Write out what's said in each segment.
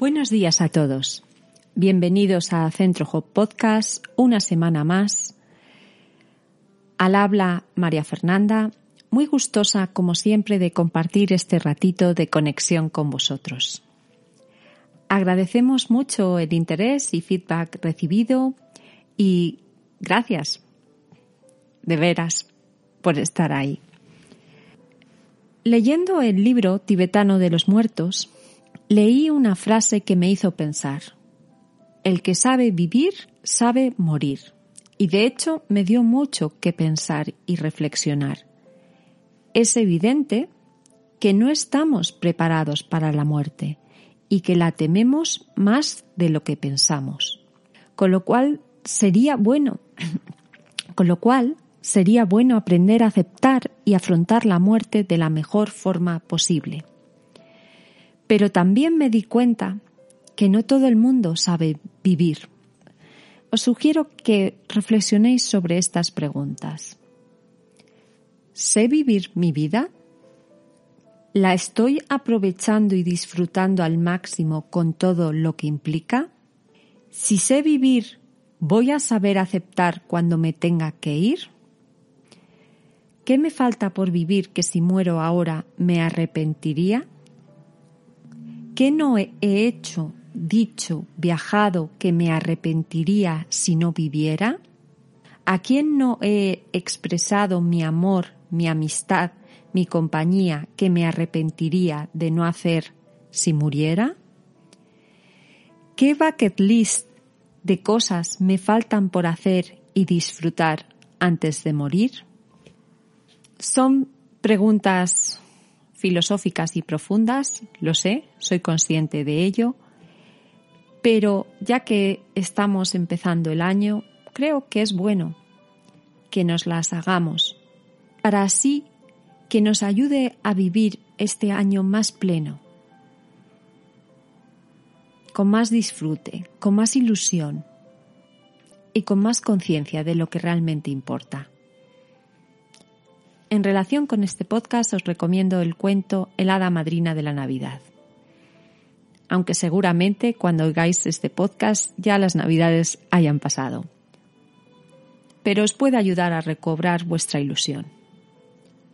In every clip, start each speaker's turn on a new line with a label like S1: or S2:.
S1: Buenos días a todos. Bienvenidos a Centro Hop Podcast, una semana más. Al habla María Fernanda, muy gustosa como siempre de compartir este ratito de conexión con vosotros. Agradecemos mucho el interés y feedback recibido y gracias de veras por estar ahí. Leyendo el libro tibetano de los muertos, leí una frase que me hizo pensar. El que sabe vivir, sabe morir. Y de hecho me dio mucho que pensar y reflexionar. Es evidente que no estamos preparados para la muerte y que la tememos más de lo que pensamos. Con lo cual sería bueno, con lo cual sería bueno aprender a aceptar y afrontar la muerte de la mejor forma posible. Pero también me di cuenta que no todo el mundo sabe vivir. Os sugiero que reflexionéis sobre estas preguntas. ¿Sé vivir mi vida? ¿La estoy aprovechando y disfrutando al máximo con todo lo que implica? Si sé vivir, ¿voy a saber aceptar cuando me tenga que ir? ¿Qué me falta por vivir que si muero ahora me arrepentiría? ¿Qué no he hecho, dicho, viajado que me arrepentiría si no viviera? ¿A quién no he expresado mi amor, mi amistad, mi compañía que me arrepentiría de no hacer si muriera? ¿Qué bucket list de cosas me faltan por hacer y disfrutar antes de morir? Son preguntas filosóficas y profundas, lo sé, soy consciente de ello, pero ya que estamos empezando el año, creo que es bueno que nos las hagamos, para así que nos ayude a vivir este año más pleno, con más disfrute, con más ilusión y con más conciencia de lo que realmente importa. En relación con este podcast os recomiendo el cuento El hada madrina de la Navidad. Aunque seguramente cuando oigáis este podcast ya las Navidades hayan pasado. Pero os puede ayudar a recobrar vuestra ilusión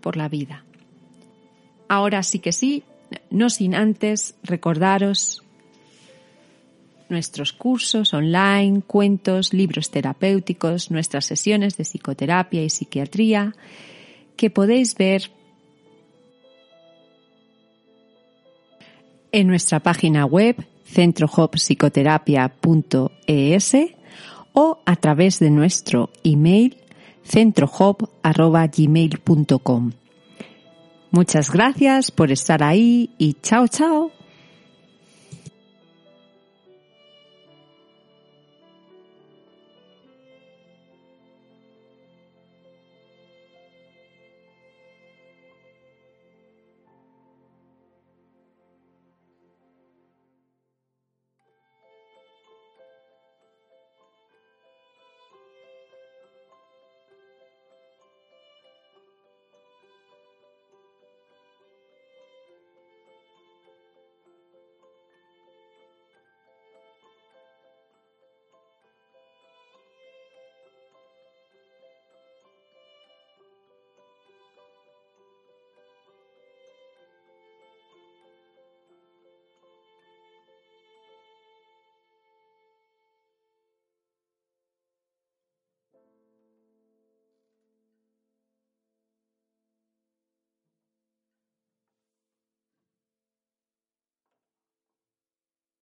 S1: por la vida. Ahora sí que sí, no sin antes recordaros nuestros cursos online, cuentos, libros terapéuticos, nuestras sesiones de psicoterapia y psiquiatría, que podéis ver en nuestra página web centrohopsicoterapia.es o a través de nuestro email centrohop.gmail.com. Muchas gracias por estar ahí y chao chao.